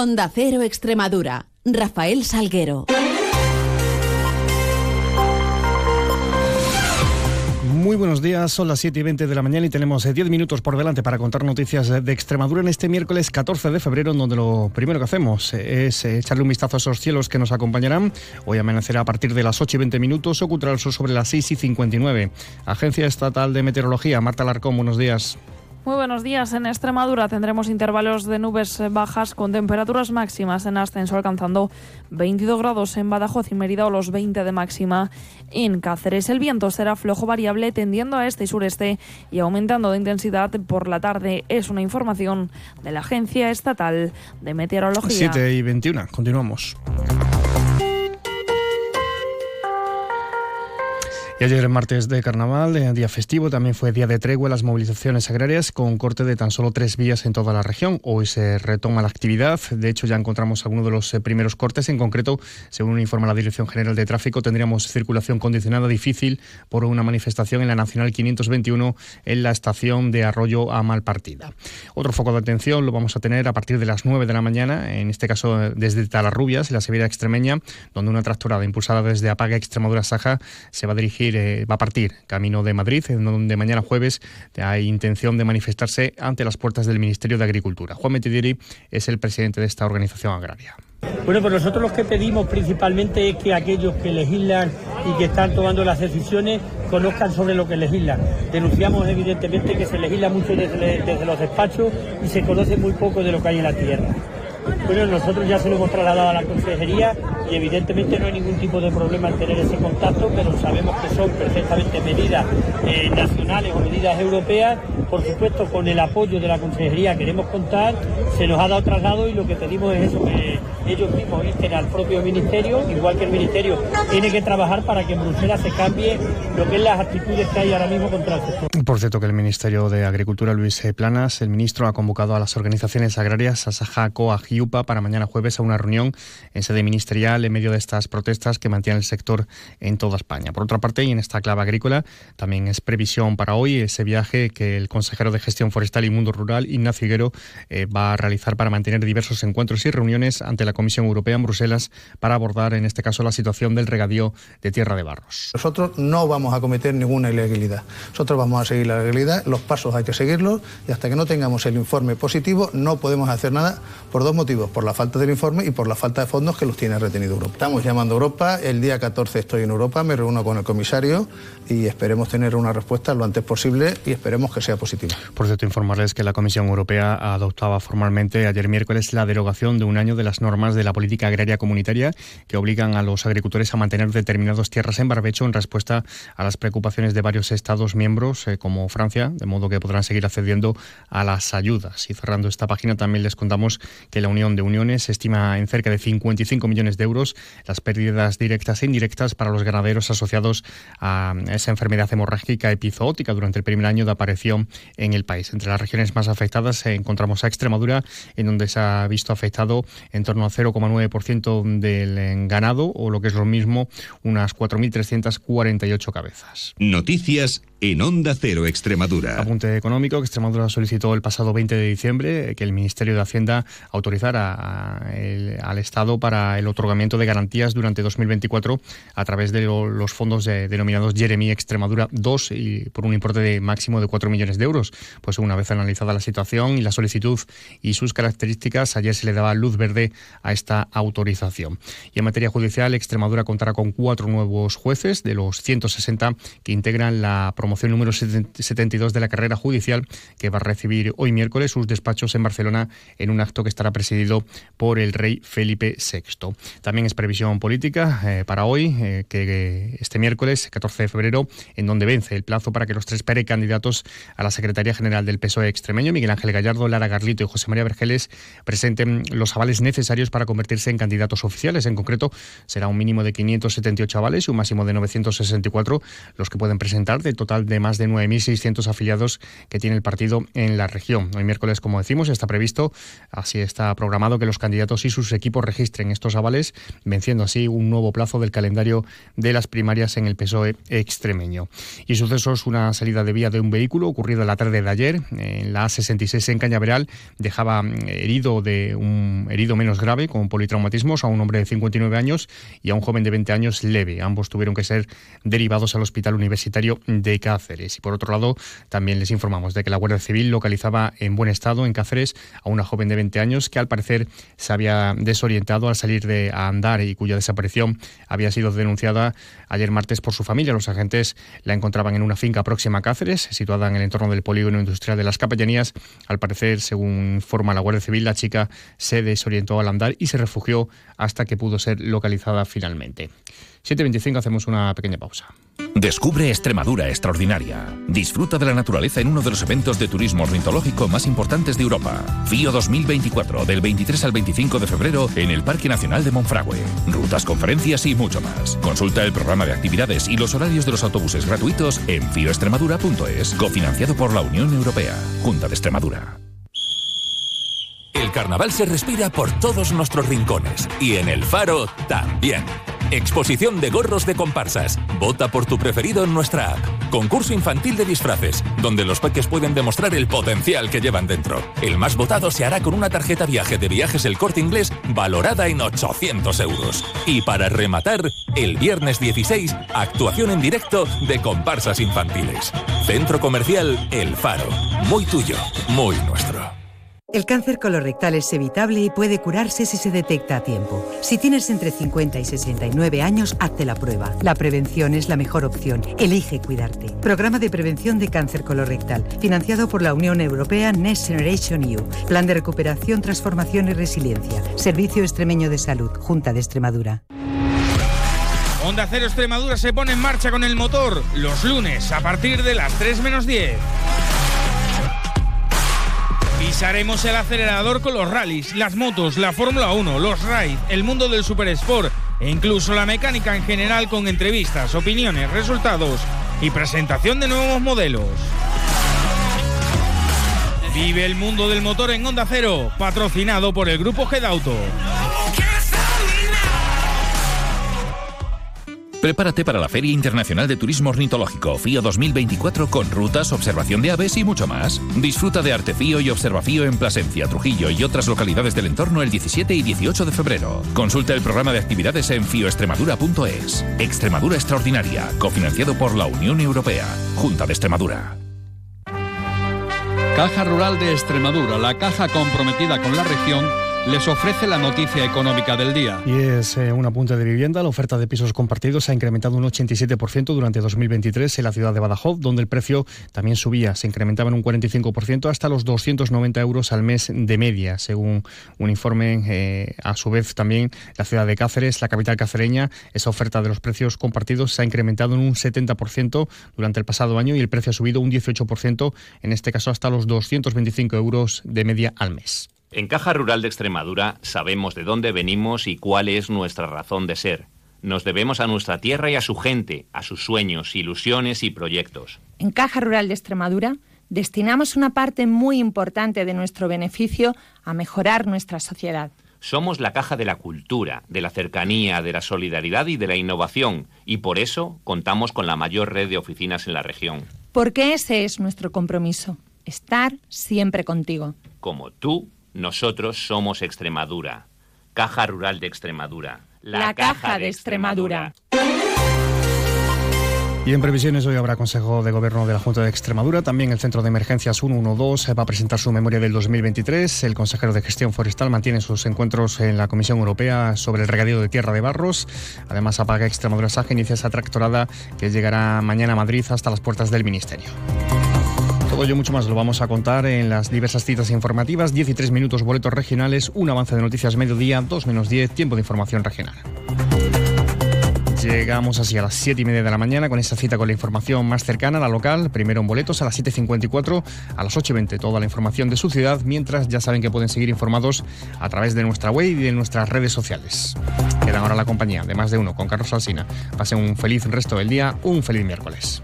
Onda Cero Extremadura. Rafael Salguero. Muy buenos días, son las 7 y 20 de la mañana y tenemos 10 eh, minutos por delante para contar noticias de Extremadura en este miércoles 14 de febrero, donde lo primero que hacemos es eh, echarle un vistazo a esos cielos que nos acompañarán. Hoy amanecerá a partir de las 8 y 20 minutos, ocultará el sol sobre las 6 y 59. Agencia Estatal de Meteorología, Marta Larcón, buenos días. Muy buenos días. En Extremadura tendremos intervalos de nubes bajas con temperaturas máximas en ascenso alcanzando 22 grados en Badajoz y Mérida o los 20 de máxima en Cáceres. El viento será flojo variable tendiendo a este y sureste y aumentando de intensidad por la tarde. Es una información de la Agencia Estatal de Meteorología. 7 y 21. Continuamos. Y ayer, martes de carnaval, eh, día festivo, también fue día de tregua las movilizaciones agrarias con corte de tan solo tres vías en toda la región. Hoy se retoma la actividad. De hecho, ya encontramos algunos de los eh, primeros cortes. En concreto, según informa la Dirección General de Tráfico, tendríamos circulación condicionada difícil por una manifestación en la Nacional 521 en la estación de Arroyo a Malpartida. Otro foco de atención lo vamos a tener a partir de las 9 de la mañana, en este caso eh, desde Talarrubias, en la Sevilla Extremeña, donde una tractorada impulsada desde Apaga Extremadura Saja se va a dirigir eh, va a partir camino de Madrid, en donde mañana jueves hay intención de manifestarse ante las puertas del Ministerio de Agricultura. Juan Metidieri es el presidente de esta organización agraria. Bueno, pues nosotros lo que pedimos principalmente es que aquellos que legislan y que están tomando las decisiones conozcan sobre lo que legislan. Denunciamos evidentemente que se legisla mucho desde los despachos y se conoce muy poco de lo que hay en la tierra. Bueno, nosotros ya se lo hemos trasladado a la consejería y evidentemente no hay ningún tipo de problema en tener ese contacto, pero sabemos que son perfectamente medidas eh, nacionales o medidas europeas. Por supuesto, con el apoyo de la consejería queremos contar, se nos ha dado traslado y lo que pedimos es eso, que ellos mismos insten al propio ministerio, igual que el ministerio tiene que trabajar para que en Bruselas se cambie lo que es las actitudes que hay ahora mismo contra el sector. Por cierto, que el Ministerio de Agricultura, Luis Planas, el ministro ha convocado a las organizaciones agrarias, a Saja, Coag y Para mañana jueves a una reunión en sede ministerial en medio de estas protestas que mantienen el sector en toda España. Por otra parte, y en esta clave agrícola, también es previsión para hoy ese viaje que el consejero de Gestión Forestal y Mundo Rural, Ignacio Higuero, eh, va a realizar para mantener diversos encuentros y reuniones ante la Comisión Europea en Bruselas para abordar, en este caso, la situación del regadío de Tierra de Barros. Nosotros no vamos a cometer ninguna ilegalidad. Nosotros vamos a seguir la legalidad, los pasos hay que seguirlos y hasta que no tengamos el informe positivo no podemos hacer nada por dos motivos, por la falta del informe y por la falta de fondos que los tiene retenido Europa. Estamos llamando a Europa, el día 14 estoy en Europa, me reúno con el comisario y esperemos tener una respuesta lo antes posible y esperemos que sea positiva. Por cierto, informarles que la Comisión Europea adoptaba formalmente ayer miércoles la derogación de un año de las normas de la política agraria comunitaria que obligan a los agricultores a mantener determinadas tierras en barbecho en respuesta a las preocupaciones de varios Estados miembros eh, como Francia, de modo que podrán seguir accediendo a las ayudas. Y cerrando esta página también les contamos que la Unión de Uniones se estima en cerca de 55 millones de euros las pérdidas directas e indirectas para los ganaderos asociados a esa enfermedad hemorrágica epizootica durante el primer año de aparición en el país. Entre las regiones más afectadas encontramos a Extremadura, en donde se ha visto afectado en torno al 0,9% del ganado, o lo que es lo mismo, unas 4.348 cabezas. Noticias en Onda Cero Extremadura. Apunte económico que Extremadura solicitó el pasado 20 de diciembre que el Ministerio de Hacienda autorizara al Estado para el otorgamiento de garantías durante 2024 a través de los fondos denominados Jeremy Extremadura 2 y por un importe de máximo de 4 millones de euros. Pues una vez analizada la situación y la solicitud y sus características, ayer se le daba luz verde a esta autorización. Y en materia judicial, Extremadura contará con cuatro nuevos jueces de los 160 que integran la promoción promoción número 72 de la carrera judicial, que va a recibir hoy miércoles sus despachos en Barcelona en un acto que estará presidido por el rey Felipe VI. También es previsión política eh, para hoy, eh, que este miércoles, 14 de febrero, en donde vence el plazo para que los tres precandidatos a la Secretaría General del PSOE extremeño, Miguel Ángel Gallardo, Lara Garlito y José María Vergeles, presenten los avales necesarios para convertirse en candidatos oficiales. En concreto, será un mínimo de 578 avales y un máximo de 964 los que pueden presentar. De total total de más de 9.600 afiliados que tiene el partido en la región. Hoy miércoles, como decimos, está previsto, así está programado, que los candidatos y sus equipos registren estos avales, venciendo así un nuevo plazo del calendario de las primarias en el PSOE extremeño. Y sucesos, una salida de vía de un vehículo ocurrido la tarde de ayer en la A66 en Cañaveral dejaba mm, herido de un herido menos grave con politraumatismos a un hombre de 59 años y a un joven de 20 años leve. Ambos tuvieron que ser derivados al Hospital Universitario de Cáceres. Y por otro lado, también les informamos de que la Guardia Civil localizaba en buen estado en Cáceres a una joven de 20 años que al parecer se había desorientado al salir de andar y cuya desaparición había sido denunciada ayer martes por su familia. Los agentes la encontraban en una finca próxima a Cáceres, situada en el entorno del polígono industrial de las Capellanías. Al parecer, según informa la Guardia Civil, la chica se desorientó al andar y se refugió hasta que pudo ser localizada finalmente. 7.25 hacemos una pequeña pausa. Descubre Extremadura Extraordinaria. Disfruta de la naturaleza en uno de los eventos de turismo ornitológico más importantes de Europa. FIO 2024, del 23 al 25 de febrero en el Parque Nacional de Monfragüe. Rutas, conferencias y mucho más. Consulta el programa de actividades y los horarios de los autobuses gratuitos en fioextremadura.es, cofinanciado por la Unión Europea, Junta de Extremadura. El carnaval se respira por todos nuestros rincones y en el faro también. Exposición de gorros de comparsas. Vota por tu preferido en nuestra app. Concurso infantil de disfraces, donde los peques pueden demostrar el potencial que llevan dentro. El más votado se hará con una tarjeta viaje de viajes El Corte Inglés valorada en 800 euros. Y para rematar, el viernes 16, actuación en directo de comparsas infantiles. Centro Comercial El Faro. Muy tuyo, muy nuestro. El cáncer colorectal es evitable y puede curarse si se detecta a tiempo. Si tienes entre 50 y 69 años, hazte la prueba. La prevención es la mejor opción. Elige cuidarte. Programa de prevención de cáncer colorectal, financiado por la Unión Europea Next Generation EU. Plan de recuperación, transformación y resiliencia. Servicio Extremeño de Salud, Junta de Extremadura. Onda Cero Extremadura se pone en marcha con el motor los lunes a partir de las 3 menos 10. Pisaremos el acelerador con los rallies, las motos, la Fórmula 1, los raids, el mundo del super sport e incluso la mecánica en general con entrevistas, opiniones, resultados y presentación de nuevos modelos. Vive el mundo del motor en Onda Cero, patrocinado por el grupo Gedauto. Prepárate para la Feria Internacional de Turismo Ornitológico FIO 2024 con rutas, observación de aves y mucho más. Disfruta de Artefío y Observafío en Plasencia, Trujillo y otras localidades del entorno el 17 y 18 de febrero. Consulta el programa de actividades en fioextremadura.es. Extremadura Extraordinaria, cofinanciado por la Unión Europea, Junta de Extremadura. Caja Rural de Extremadura, la caja comprometida con la región les ofrece la noticia económica del día. Y es eh, un de vivienda. La oferta de pisos compartidos ha incrementado un 87% durante 2023 en la ciudad de Badajoz, donde el precio también subía. Se incrementaba en un 45% hasta los 290 euros al mes de media, según un informe. Eh, a su vez, también la ciudad de Cáceres, la capital cacereña, esa oferta de los precios compartidos se ha incrementado en un 70% durante el pasado año y el precio ha subido un 18%, en este caso hasta los 225 euros de media al mes. En Caja Rural de Extremadura sabemos de dónde venimos y cuál es nuestra razón de ser. Nos debemos a nuestra tierra y a su gente, a sus sueños, ilusiones y proyectos. En Caja Rural de Extremadura destinamos una parte muy importante de nuestro beneficio a mejorar nuestra sociedad. Somos la caja de la cultura, de la cercanía, de la solidaridad y de la innovación, y por eso contamos con la mayor red de oficinas en la región. Porque ese es nuestro compromiso, estar siempre contigo. Como tú nosotros somos Extremadura. Caja Rural de Extremadura. La, Caja, de Extremadura. Y en previsiones hoy habrá Consejo de Gobierno de la Junta de Extremadura. También el Centro de Emergencias 112 va a presentar su memoria del 2023. El consejero de Gestión Forestal mantiene sus encuentros en la Comisión Europea sobre el regadío de tierra de barros. Además, apaga Extremadura Saja inicia esa tractorada que llegará mañana a Madrid hasta las puertas del Ministerio. Todo ello mucho más lo vamos a contar en las diversas citas informativas. 13 minutos boletos regionales, un avance de noticias mediodía, 2 menos 10, tiempo de información regional. Llegamos así a las 7 y media de la mañana con esa cita con la información más cercana, la local. Primero en boletos a las 7.54, a las 8.20 toda la información de su ciudad, mientras ya saben que pueden seguir informados a través de nuestra web y de nuestras redes sociales. Quedan ahora la compañía de más de uno con Carlos Alsina. Pasen un feliz resto del día, un feliz miércoles.